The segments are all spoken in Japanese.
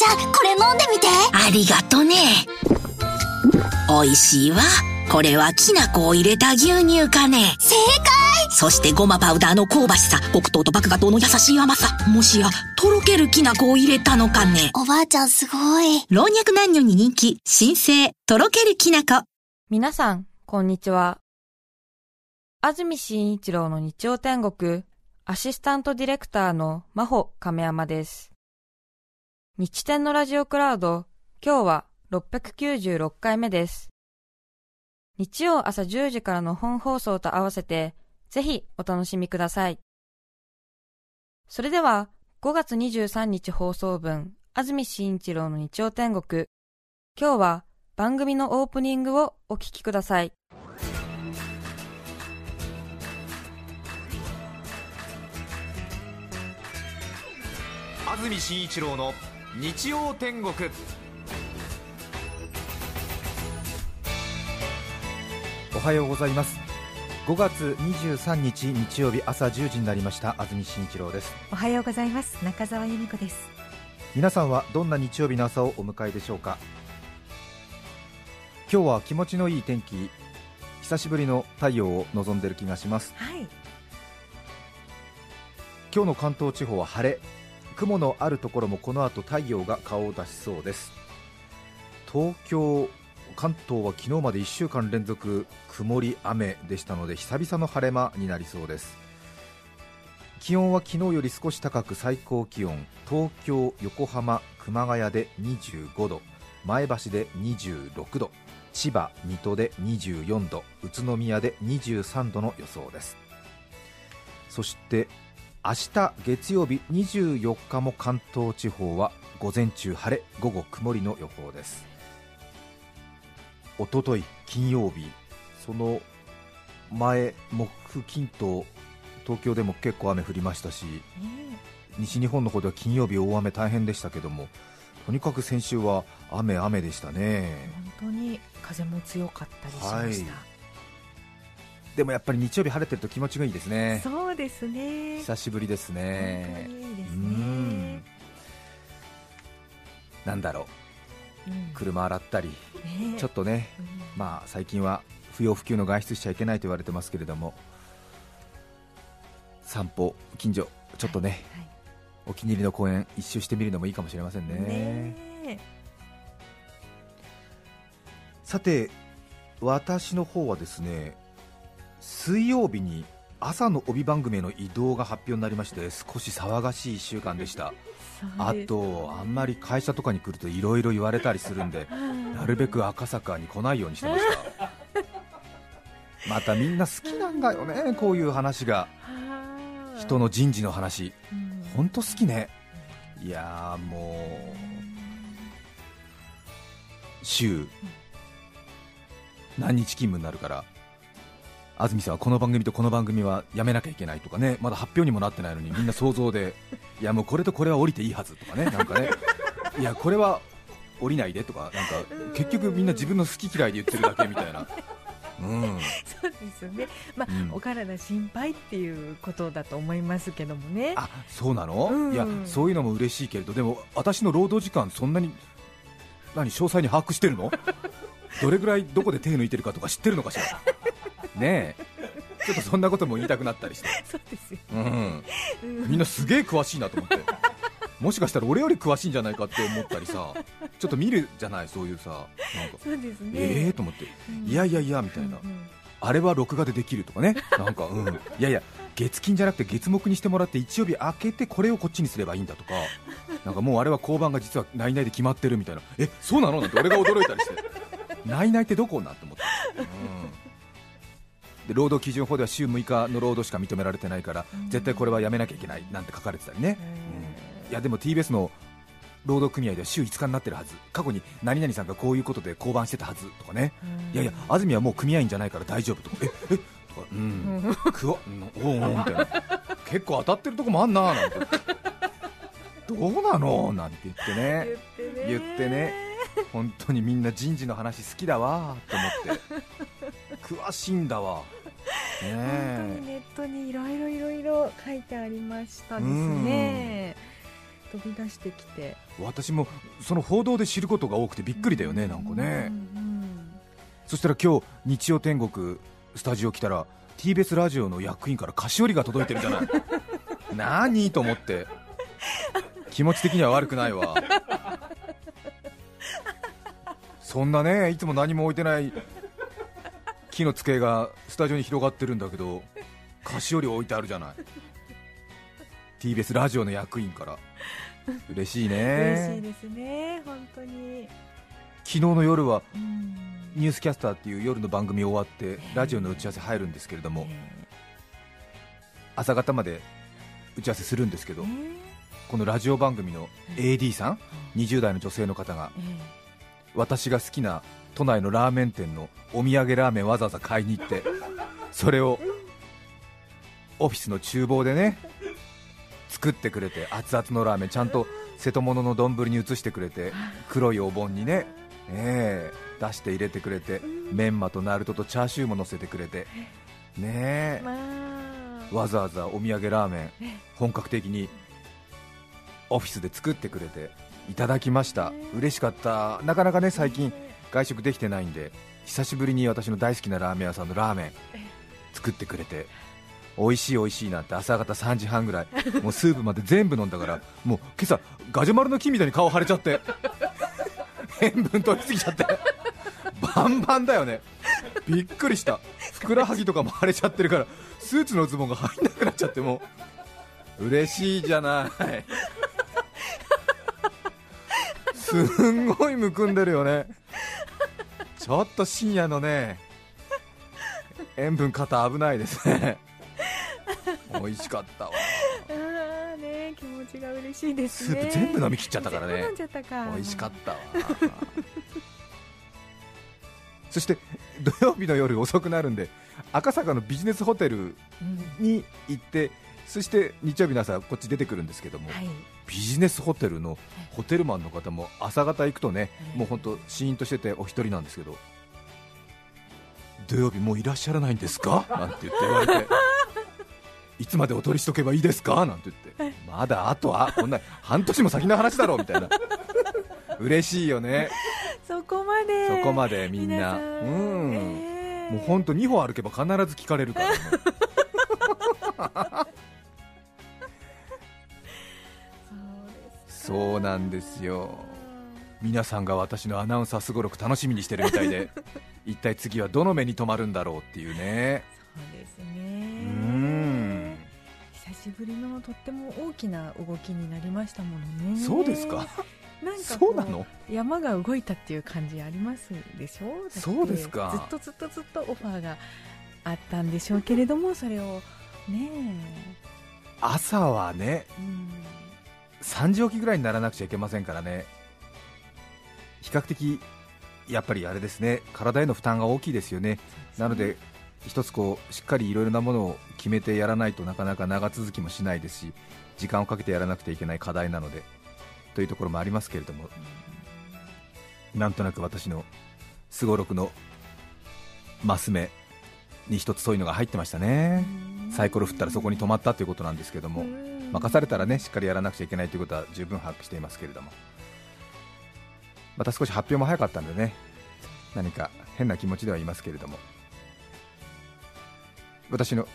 ちゃんこれ飲んでみて。ありがとね。美味しいわ。これはきな粉を入れた牛乳かね。正解。そしてごまパウダーの香ばしさ。黒糖と麦芽糖の優しい甘さ。もしやとろけるきな粉を入れたのかね。おばあちゃんすごい。老若男女に人気。新生とろけるきな粉。皆さん、こんにちは。安住紳一郎の日曜天国、アシスタントディレクターの真帆亀山です。日天のラジオクラウド、今日は696回目です。日曜朝10時からの本放送と合わせて、ぜひお楽しみください。それでは、5月23日放送分、安住紳一郎の日曜天国、今日は番組のオープニングをお聞きください。安住紳一郎の日曜天国。おはようございます。5月23日日曜日朝10時になりました。安住紳一郎です。おはようございます。中澤由美子です。皆さんはどんな日曜日の朝をお迎えでしょうか？今日は気持ちのいい天気久しぶりの太陽を望んでる気がします。はい。今日の関東地方は晴れ雲のあるところもこの後太陽が顔を出しそうです。東京関東は昨日まで1週間連続曇り雨でしたので久々の晴れ間になりそうです。気温は昨日より少し高く最高気温東京、横浜、熊谷で25度前橋で26度千葉、水戸で24度宇都宮で23度の予想です。そして明日月曜日24日も関東地方は午前中晴れ午後曇りの予報です。おととい金曜日その前木金と東京でも結構雨降りましたし西日本の方では金曜日大雨大変でしたけどもとにかく先週は雨雨でしたね。本当に風も強かったりしました、でもやっぱり日曜日晴れてると気持ちがいいですね。そうですね。久しぶりですね。本当にいいですうん。ねなんだろう。うん。車洗ったりね。ちょっとねうん。まあ最近は不要不急の外出しちゃいけないと言われてますけれども散歩近所ちょっとね、はいお気に入りの公園一周してみるのもいいかもしれませんね。ね。えさて私の方はですね水曜日に朝の帯番組への移動が発表になりまして少し騒がしい1週間でした。あとあんまり会社とかに来るといろいろ言われたりするんでなるべく赤坂に来ないようにしてました。またみんな好きなんだよねこういう話が。はあ。人の人事の話。うん。本当好きね。いやーもう週。何日勤務になるから安住さんはこの番組とこの番組はやめなきゃいけないとかね。まだ発表にもなってないのにみんな想像で いやもうこれとこれは降りていいはずとかね。なんかね。いやこれは降りないでとかなんか結局みんな自分の好き嫌いで言ってるだけみたいな。うん。そうですよね。まあ、うん。お体心配っていうことだと思いますけどもね。あそうなの、うん。いやそういうのも嬉しいけれど。でも私の労働時間そんなに何詳細に把握してるの？どれぐらいどこで手抜いてるかとか知ってるのかしら？ねえ。ちょっとそんなことも言いたくなったりして、そうですよ、うん、うん。みんなすげえ詳しいなと思って。もしかしたら俺より詳しいんじゃないかって思ったりさ。ちょっと見るじゃないそういうさなんか。そうですね。ええー、と思って。うん。いやいやいやみたいな、うんうん。あれは録画でできるとかね、なんか、うん、いやいや、月金じゃなくて月木にしてもらって日曜日明けてこれをこっちにすればいいんだとか、なんかもうあれは交番が実は内々で決まってるみたいな、えそうなの？なんて俺が驚いたりして、内々ってどこ？なんて思って、うん、で労働基準法では週6日の労働しか認められてないから、絶対これはやめなきゃいけないなんて書かれてたりね、うんいやでも TBS の労働組合では週5日になってるはず、過去に何々さんがこういうことで降板してたはずとかね。いやいや、安住はもう組合員じゃないから大丈夫とか、ええとかうん、くわ、うん、おうおうみたいな、結構当たってるとこもあんななんて、どうなの？なんて言ってね、言ってね。言ってね、本当にみんな人事の話好きだわと思って、詳しいんだわ、本当にねネットにいろいろいろいろ書いてありましたですね。飛び出してきて。私もその報道で知ることが多くてびっくりだよね、なんかね、うんそしたら今日日曜天国スタジオ来たら TBS ラジオの役員から菓子折りが届いてるじゃない。何？と思って。気持ち的には悪くないわ。そんなねいつも何も置いてない木の机がスタジオに広がってるんだけど菓子折り置いてあるじゃない。TBS ラジオの役員から。嬉しい嬉しいねですね本当に、昨日の夜はうん。ニュースキャスターっていう夜の番組終わってラジオの打ち合わせ入るんですけれども朝方まで打ち合わせするんですけどえ。ーこのラジオ番組の AD さん？20代の女性の方がえ。私が好きな都内のラーメン店のお土産ラーメンわざわざ買いに行ってそれをオフィスの厨房でね作ってくれて熱々のラーメンちゃんと瀬戸物の丼に移してくれて黒いお盆にね、ええ出して入れてくれてメンマとナルトとチャーシューも乗せてくれてねわざわざお土産ラーメン本格的にオフィスで作ってくれていただきました。嬉しかった。なかなかね最近外食できてないんで久しぶりに私の大好きなラーメン屋さんのラーメン作ってくれて美味しい美味しいなんて朝方3時半ぐらいもうスープまで全部飲んだからもう今朝ガジュマルの木みたいに顔腫れちゃって塩分取りすぎちゃってバンバンだよね。びっくりした。ふくらはぎとかも腫れちゃってるからスーツのズボンが入んなくなっちゃってもう。嬉しいじゃない。すんごいむくんでるよねちょっと深夜のね 塩分過多危ないですね。美味しかったわ。あーね気持ちが嬉しいですね。スープ全部飲み切っちゃったからね。全部飲んじゃったか。美味しかったわ。そして土曜日の夜遅くなるんで赤坂のビジネスホテルうんに行ってそして日曜日の朝こっち出てくるんですけども、はい。ビジネスホテルのホテルマンの方も朝方行くとね、ええ。もう本当シーンとしててお一人なんですけど土曜日もういらっしゃらないんですか？なんて言って言われて。いつまでお取りしとけばいいですか？なんて言って。まだあとはこんな半年も先の話だろう。みたいな。嬉しいよね。そこまで。そこまでみんな。皆さうん、えーもう本当2歩歩けば必ず聞かれるからも そうなんですよ。皆さんが私のアナウンサーすごろく楽しみにしてるみたいで 一体次はどの目に留まるんだろうっていうね。そうですうねん。久しぶりのとっても大きな動きになりましたものね。そうですか？なんかこそうなの？山が動いたっていう感じありますでしょ？そうですか。ずっとずっとずっとオファーがあったんでしょうけれどもそれをね。朝はねえ、うん3時起きぐらいにならなくちゃいけませんからね。比較的やっぱりあれですね。体への負担が大きいですよね。なので一つこうしっかりいろいろなものを決めてやらないとなかなか長続きもしないですし時間をかけてやらなくてはいけない課題なのでというところもありますけれども。なんとなく私のすごろくのマス目に一つそういうのが入ってましたね。サイコロ振ったらそこに止まったということなんですけども任されたらねしっかりやらなくちゃいけないということは十分把握していますけれども。また少し発表も早かったんでね何か変な気持ちではいますけれども。私の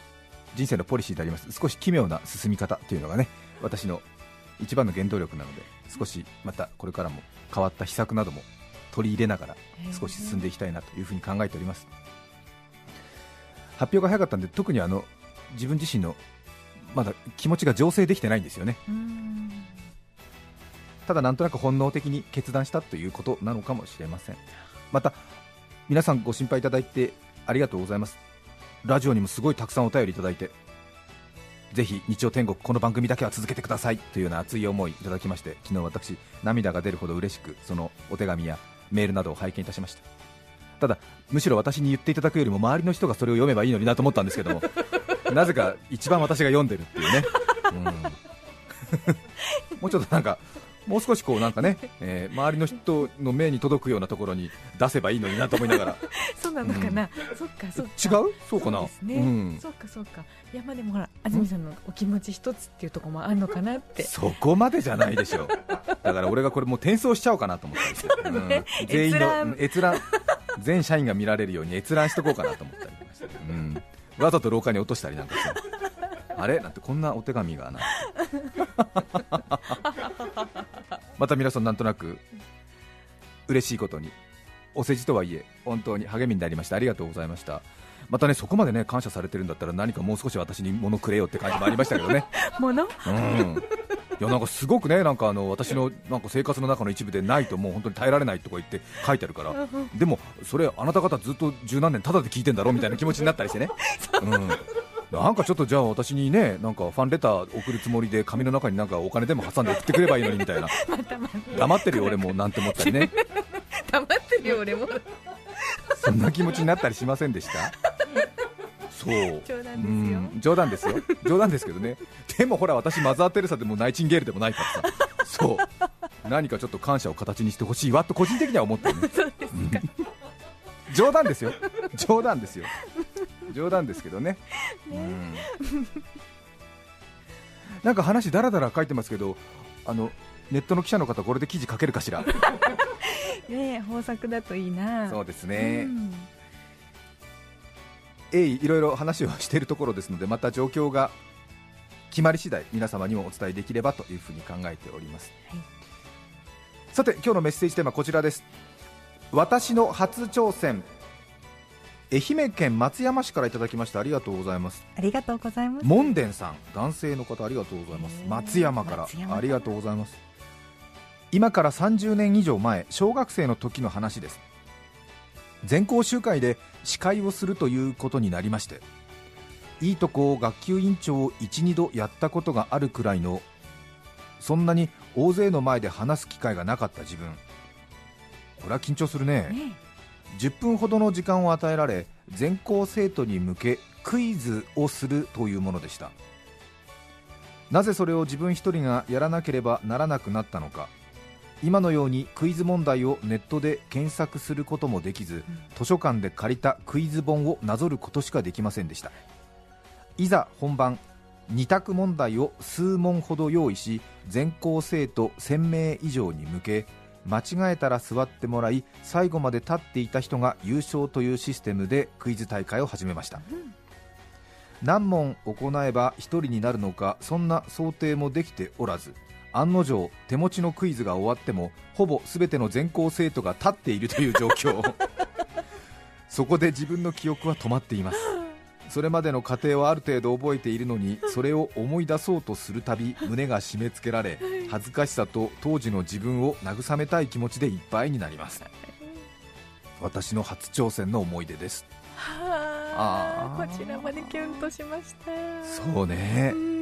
人生のポリシーであります少し奇妙な進み方というのがね私の一番の原動力なので少しまたこれからも変わった秘策なども取り入れながら少し進んでいきたいなというふうに考えております。発表が早かったんで特にあの自分自身のまだ気持ちが醸成できてないんですよね。うん。ただなんとなく本能的に決断したということなのかもしれません。また皆さんご心配いただいてありがとうございます。ラジオにもすごいたくさんお便りいただいてぜひ日曜天国この番組だけは続けてください。というような熱い思いいただきまして昨日私涙が出るほど嬉しくそのお手紙やメールなどを拝見いたしました。ただむしろ私に言っていただくよりも周りの人がそれを読めばいいのになと思ったんですけどもなぜか一番私が読んでるっていうね、うん。もうちょっとなんかもう少しこうなんかね、えー周りの人の目に届くようなところに出せばいいのになと思いながら。そうなのかな、そっかそっか。違う？そうかな？ですね、うん。そっかそっか。いやまあでもほら安住さんのお気持ち一つっていうところもあるのかなって。そこまでじゃないでしょだから俺がこれもう転送しちゃおうかなと思って、うん。全員の閲覧全社員が見られるように閲覧しとこうかなと思って、うん、わざと廊下に落としたりなんかして あれ？なんてこんなお手紙がな また皆さんなんとなく嬉しいことにお世辞とはいえ本当に励みになりました。ありがとうございました。またねそこまでね感謝されてるんだったら何かもう少し私に物くれよって感じもありましたけどね。ものうんいやなんかすごくねなんかあの私のなんか生活の中の一部でないともう本当に耐えられないとか言って書いてあるから。でもそれあなた方ずっと十何年ただで聞いてんだろみたいな気持ちになったりしてね。う。ん。なんかちょっとじゃあ私にねなんかファンレター送るつもりで紙の中になんかお金でも挟んで送ってくればいいのにみたいな。黙ってるよ俺もなんて思ったりね。黙ってるよ俺も。そんな気持ちになったりしませんでした？そう。冗談ですよ。うん冗談ですよ。冗談ですけどね。でもほら私マザー・テレサでもナイチンゲールでもないからさ。そう。何かちょっと感謝を形にしてほしいわと個人的には思ってるね。うん。冗談ですよ。冗談ですよ。冗談ですけどね。うん。なんか話だらだら書いてますけどあのネットの記者の方これで記事書けるかしら？ねえ豊作だといいな。そうですね、うん鋭意いろいろ話をしているところですのでまた状況が決まり次第皆様にもお伝えできればというふうに考えております、はい。さて今日のメッセージテーマはこちらです。私の初挑戦愛媛県松山市からいただきました。ありがとうございます。ありがとうございます。門殿さん男性の方ありがとうございます。へー松山から松山か。らありがとうございます。今から30年以上前小学生の時の話です全校集会で司会をするということになりましていいとこを学級委員長を12度やったことがあるくらいのそんなに大勢の前で話す機会がなかった自分。これは緊張するね。ね10分ほどの時間を与えられ全校生徒に向けクイズをするというものでした。なぜそれを自分一人がやらなければならなくなったのか今のようにクイズ問題をネットで検索することもできず、図書館で借りたクイズ本をなぞることしかできませんでした。いざ本番2択問題を数問ほど用意し全校生徒1000名以上に向け間違えたら座ってもらい最後まで立っていた人が優勝というシステムでクイズ大会を始めました、何問行えば1人になるのかそんな想定もできておらず案の定手持ちのクイズが終わってもほぼ全ての全校生徒が立っているという状況。そこで自分の記憶は止まっています。それまでの過程はある程度覚えているのにそれを思い出そうとするたび胸が締め付けられ恥ずかしさと当時の自分を慰めたい気持ちでいっぱいになります。私の初挑戦の思い出です。はあこちらまでキュンとしました。そうね。うん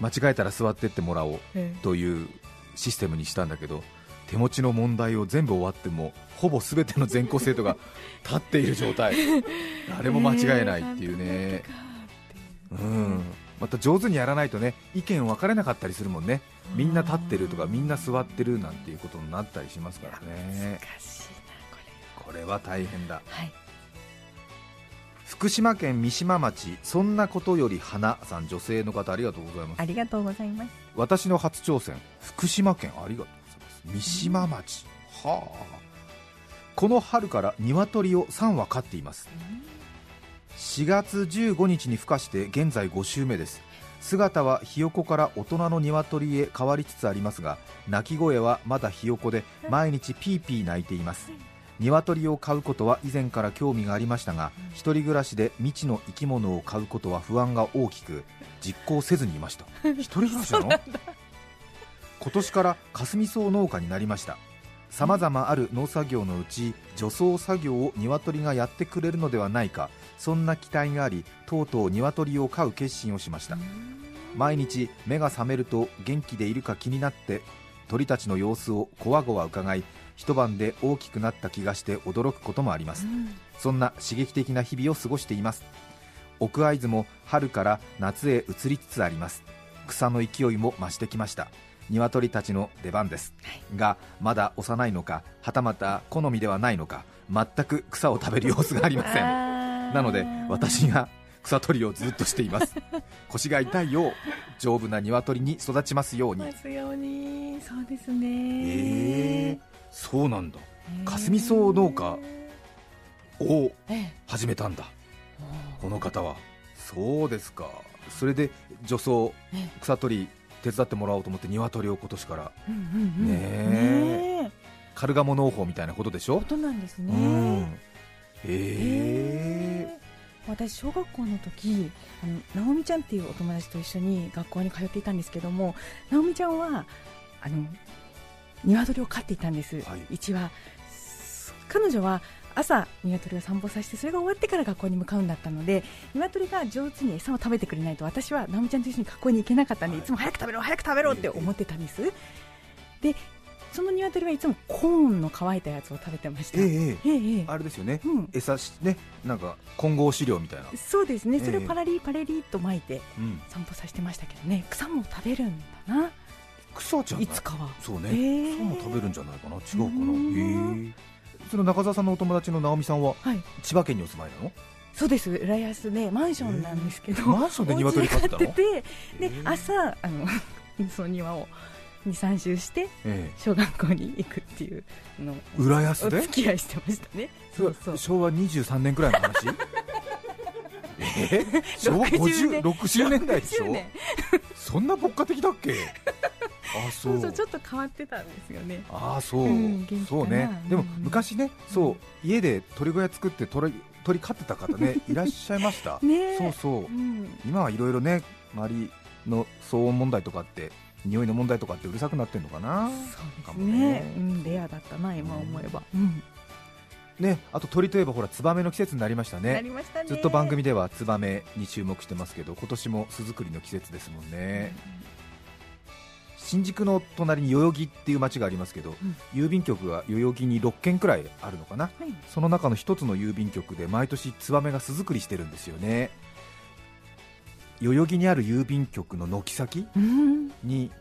間違えたら座ってってもらおうえというシステムにしたんだけど手持ちの問題を全部終わってもほぼ全ての全校生徒が 立っている状態。誰も間違えないっていうね、う。ん、また上手にやらないとね意見分かれなかったりするもんね。みんな立ってるとかみんな座ってるなんていうことになったりしますからね。難しいなここれは大変だ。れはい福島県三島町そんなことより花さん女性の方ありがとうございます。ありがとうございます。私の初挑戦福島県ありがとうございます。三島町。はあ。この春から鶏を3羽飼っています。4月15日に孵化して現在5週目です。姿はひよこから大人の鶏へ変わりつつありますが鳴き声はまだひよこで毎日ピーピー鳴いています鶏を飼うことは以前から興味がありましたが一人暮らしで未知の生き物を飼うことは不安が大きく実行せずにいました。一人暮らしなの？今年から霞草農家になりました。さまざまある農作業のうち除草作業を鶏がやってくれるのではないかそんな期待がありとうとう鶏を飼う決心をしました。毎日目が覚めると元気でいるか気になって鳥たちの様子をこわごわ伺い一晩で大きくなった気がして驚くこともあります。そんな刺激的な日々を過ごしています。奥会津も春から夏へ移りつつあります。草の勢いも増してきました。鶏たちの出番です、がまだ幼いのかはたまた好みではないのか全く草を食べる様子がありません。ななので私が草取りをずっとしています。腰が痛いよう丈夫な鶏に育ちますように。ますように。そうですえねー、そうなんだ。霞草農家をええ始めたんだ。この方は。そうですか。それで女装え草取り手伝ってもらおうと思って鶏を今年から。うんうんうん。ねえ。ねえ。カルガモ農法みたいなことでしょ？ことなんですうねん。へへえー。私小学校の時あの直美ちゃんっていうお友達と一緒に学校に通っていたんですけども直美ちゃんはあの鶏を飼っていたんです、はい、1羽彼女は朝鶏を散歩させてそれが終わってから学校に向かうんだったので鶏が上手に餌を食べてくれないと私は直美ちゃんと一緒に学校に行けなかったんで、はい、いつも早く食べろ早く食べろって思ってたんです、でその鶏はいつもコーンの乾いたやつを食べてました。えー、えー、あれですよね。うん、餌しねなんか混合飼料みたいな。そうですね。それをパラリーパレリーと巻いて散歩させてましたけどね。草も食べるんだな。草じゃないいつかは。そうね、ええ草も食べるんじゃないかな。違うかな。うん。へえその中澤さんのお友達の直美さんははい、千葉県にお住まいなの？そうです、浦安でマンションなんですけど、マンションで鶏飼っててでえ朝あの その庭を二三周してえ小学校に行くっていうの浦安で？お付き合いしてましたね。そうそう。昭和23年くらいの話？え昭和50 60 60年代でしょ？60年。そんな牧歌的だっけ？あそそう。うそうちょっと変わってたんですよね。ああそう、うんそうね。でもうん。昔ねそう家で鳥小屋作って鳥鳥飼ってた方ね いらっしゃいました。ねえ。そうそう。うん、今はいろいろね周りの騒音問題とかって匂いの問題とかってうるさくなってんのかな。そうですね。ね。うん、レアだったな今思えば。うん。ねあと鳥といえばほらツバメの季節になりましたなねりましたね。ずっと番組ではツバメに注目してますけど今年も巣作りの季節ですもんね、新宿の隣に代々木っていう街がありますけど、ん。郵便局が代々木に6軒くらいあるのかな。はい。その中の一つの郵便局で毎年ツバメが巣作りしてるんですよね。代々木にある郵便局の軒先うん。に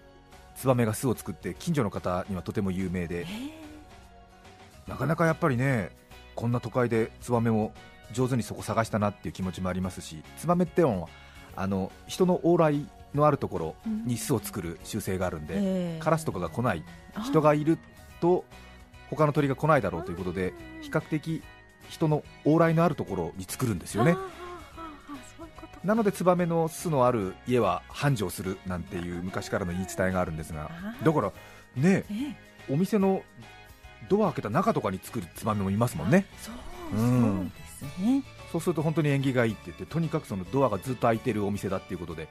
ツバメが巣を作って近所の方にはとても有名で。なかなかやっぱりねこんな都会でツバメを上手にそこ探したなっていう気持ちもありますしツバメってあの人の往来のあるところに巣を作る習性があるんで、ええ。カラスとかが来ないあ人がいると他の鳥が来ないだろうということで比較的人の往来のあるところに作るんですよね。なのでツバメの巣のある家は繁盛するなんていう昔からの言い伝えがあるんですがだからねええお店のドア開けた中とかに作るツバメもいますもんね。そう、うん。そうですね。そうすると本当に縁起がいいって言ってとにかくそのドアがずっと開いてるお店だっていうことで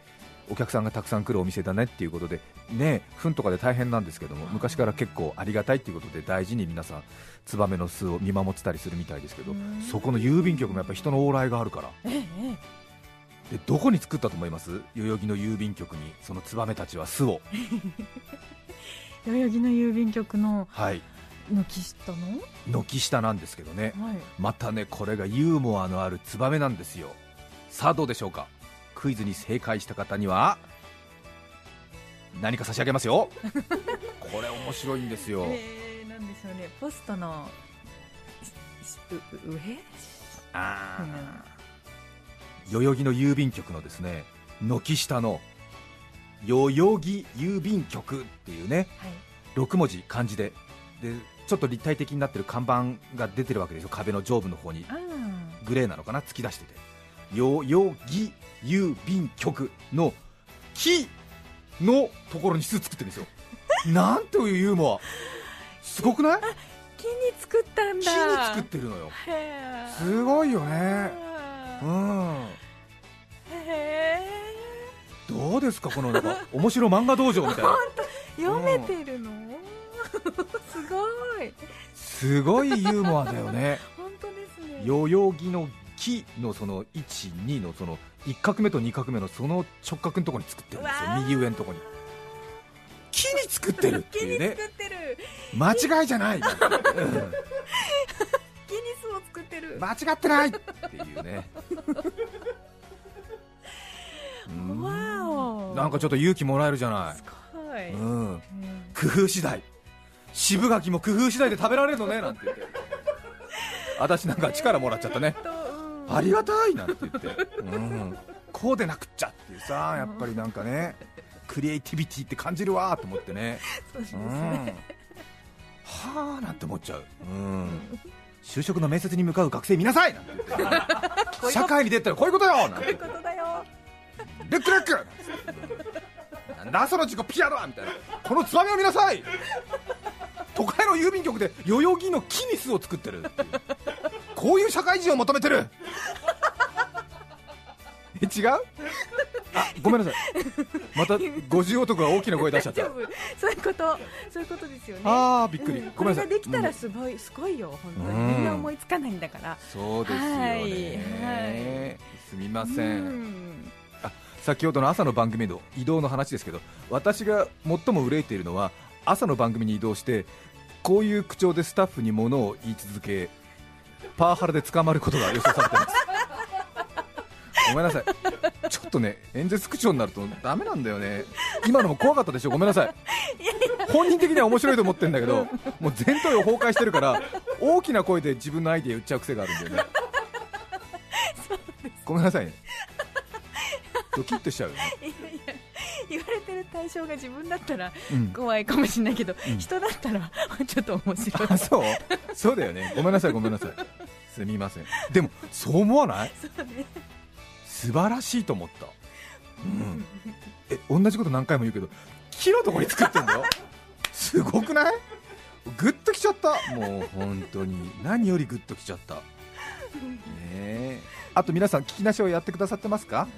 お客さんがたくさん来るお店だねっていうことでね糞とかで大変なんですけども昔から結構ありがたいっていうことで大事に皆さんツバメの巣を見守ってたりするみたいですけどうん。そこの郵便局もやっぱり人の往来があるから。でどこに作ったと思います？代々木の郵便局にそのツバメたちは巣を。え 代々木の郵便局のはい。軒下の、軒下なんですけどね。はい、またねこれがユーモアのあるツバメなんですよ。さあどうでしょうか？クイズに正解した方には何か差し上げますよ。これ面白いんですよ、えー、なんでしょうね。ポストの上？あうん。ー代々木の郵便局のですね軒下の代々木郵便局っていうねはい。6文字漢字で。でちょっと立体的になってる看板が出てるわけですよ。壁の上部の方に。あグレーなのかな？突き出してて代々木郵便局の木のところに巣作ってるんですよ。なんというユーモア。すごくない？ー木に作ったん木にだ作ってるのよ。すごいよね。うん。へどうですか？このなんか面白漫画道場みたいな。ー読めてるの、すごい。すごいユーモアだよね。本当ですね。代々木の木のその12のその1画目と2画目のその直角のところに作ってるんですよ。右上のところに。木に作ってるっていうね。間違いじゃない、うん。木に巣を作ってる。間違ってないっていうね。うん。わおなんかちょっと勇気もらえるじゃない。すごい。はい、うん、工夫次第。渋柿も工夫次第で食べられるのねなんて言って。私なんか力もらっちゃったねありがたいなんて言って、うん、こうでなくっちゃっていうさやっぱりなんかねクリエイティビティって感じるわと思ってね。そうですうん。ね、はあなんて思っちゃう、うん、就職の面接に向かう学生見なさいなんて言って。社会に出たらこういうことよなんて。言ってことだよ。レックレック。なんだその自己ピアノはみたいな。このツバメを見なさい。都会の郵便局で代々木の木に巣を作ってるっていうこういう社会人を求めてる。え違う？あごめんなさい。また50男が大きな声出しちゃった。そういうこと。そういうことですよね。あーびっくり。うん。ごめんなさい。これができたうんらすごいすごいよ。本当うんにみんな思いつかないんだから。そうですよね、すみません、うん。先ほどの朝の番組の移動の話ですけど私が最も憂いているのは朝の番組に移動してこういう口調でスタッフに物を言い続けパワハラで捕まることが予想されてます。ごめんなさい。ちょっとね演説口調になるとダメなんだよね。今のも怖かったでしょ？ごめんなさい。本人的には面白いと思ってるんだけどもう前頭葉崩壊してるから大きな声で自分のアイデア言っちゃう癖があるんだよね。ごめんなさいね。ドキッとしちゃうよね 言われてる対象が自分だったらうん。怖いかもしれないけど、うん。人だったら ちょっと面白い。あそう。そうだよね。ごめんなさいごめんなさい。すみません。でもそう思わない？素晴らしいと思った、うん、え同じこと何回も言うけど木のとこに作ってんだよ。すごくない？グッときちゃった。もう本当に。何よりグッときちゃった。ねえ。あと皆さん聞きなしをやってくださってますか？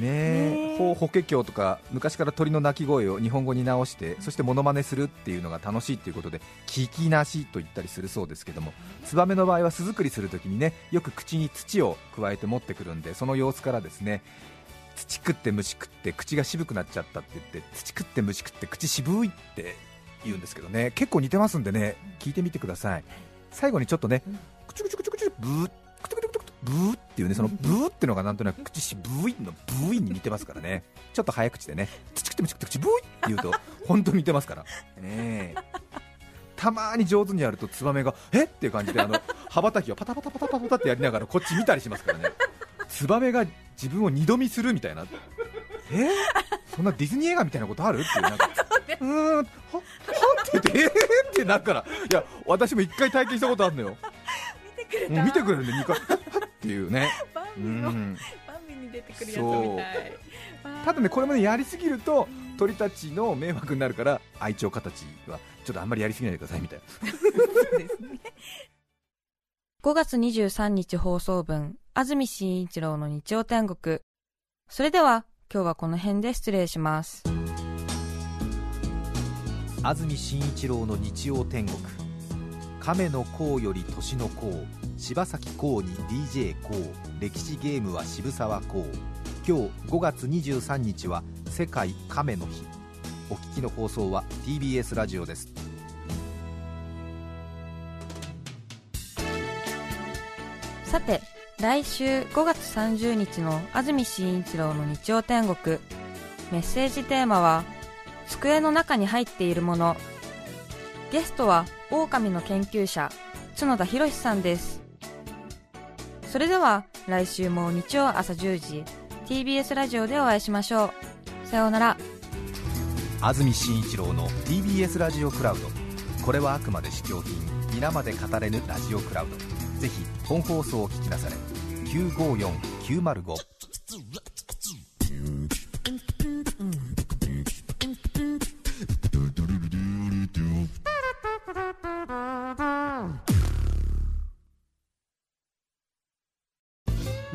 ね。法法華経とか昔から鳥の鳴き声を日本語に直してそしてモノマネするっていうのが楽しいっていうことで聞きなしと言ったりするそうですけどもツバメの場合は巣作りするときにねよく口に土を加えて持ってくるんでその様子からですね土食って虫食って口が渋くなっちゃったって言って土食って虫食って口渋いって言うんですけどね結構似てますんでね聞いてみてください。最後にちょっとねくちゅくちゅくちゅくちゅブーくブーっていうねそのブーっていうのがなんとなく口渋いのブーイに似てますからね。ちょっと早口でね。土食って虫食って口ブーイって言うと 本当に似てますから。ねえ。たまに上手にやるとツバメがえっ？ていう感じであの 羽ばたきをパタパタパタパタパタってやりながらこっち見たりしますからね。ツバメが自分を二度見するみたいな。え？そんなディズニー映画みたいなことある？っていうなんか。うーん。はは？って言ってえー？ってなるから。いや私も一回体験したことあるのよ。見てくれた。もう見てくれるんで2回。はっていうね。バンうビのん。バンビに出てくるやつみたい。ただねこれもねやりすぎると鳥たちの迷惑になるから愛鳥家たちはちょっとあんまりやりすぎないでくださいみたいな。そうですね。5月23日放送分、安住紳一郎の日曜天国。それでは、今日はこの辺で失礼します。安住紳一郎の日曜天国亀の甲より年の甲柴咲コウに DJ コウ歴史ゲームは渋沢コウ今日5月23日は世界亀の日お聞きの放送は TBS ラジオですさて、来週5月30日の安住紳一郎の日曜天国。メッセージテーマは、机の中に入っているもの。ゲストは、狼の研究者、角田博さんです。それでは、来週も日曜朝10時、TBS ラジオでお会いしましょう。さようなら。安住紳一郎の TBS ラジオクラウドこれはあくまで試供品皆まで語れぬラジオクラウドぜひ本放送を聞きなされ954905